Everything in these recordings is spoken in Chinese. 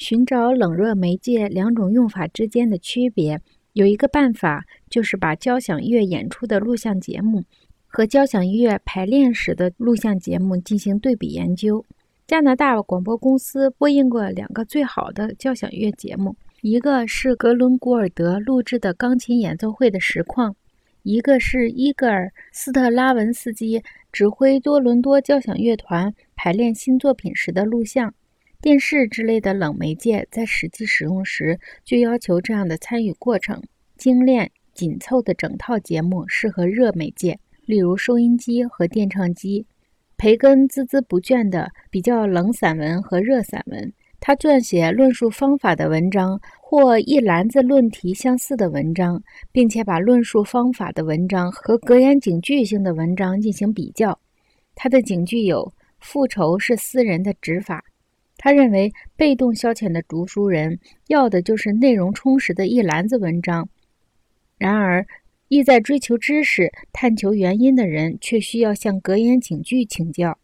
寻找冷热媒介两种用法之间的区别，有一个办法就是把交响乐演出的录像节目和交响乐排练时的录像节目进行对比研究。加拿大广播公司播映过两个最好的交响乐节目，一个是格伦古尔德录制的钢琴演奏会的实况，一个是伊戈尔·斯特拉文斯基指挥多伦多交响乐团排练新作品时的录像。电视之类的冷媒介在实际使用时，就要求这样的参与过程：精炼、紧凑的整套节目适合热媒介，例如收音机和电唱机。培根孜孜不倦地比较冷散文和热散文，他撰写论述方法的文章或一篮子论题相似的文章，并且把论述方法的文章和格言警句性的文章进行比较。他的警句有：“复仇是私人的执法。”他认为，被动消遣的读书人要的就是内容充实的一篮子文章。然而，意在追求知识、探求原因的人却需要向格言警句请教。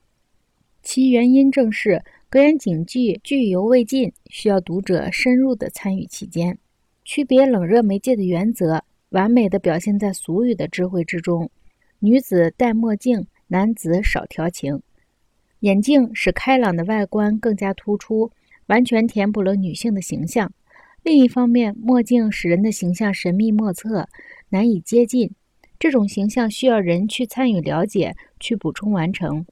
其原因正是格言警句句犹未尽，需要读者深入的参与其间。区别冷热媒介的原则，完美的表现在俗语的智慧之中：女子戴墨镜，男子少调情。眼镜使开朗的外观更加突出，完全填补了女性的形象。另一方面，墨镜使人的形象神秘莫测，难以接近。这种形象需要人去参与了解，去补充完成。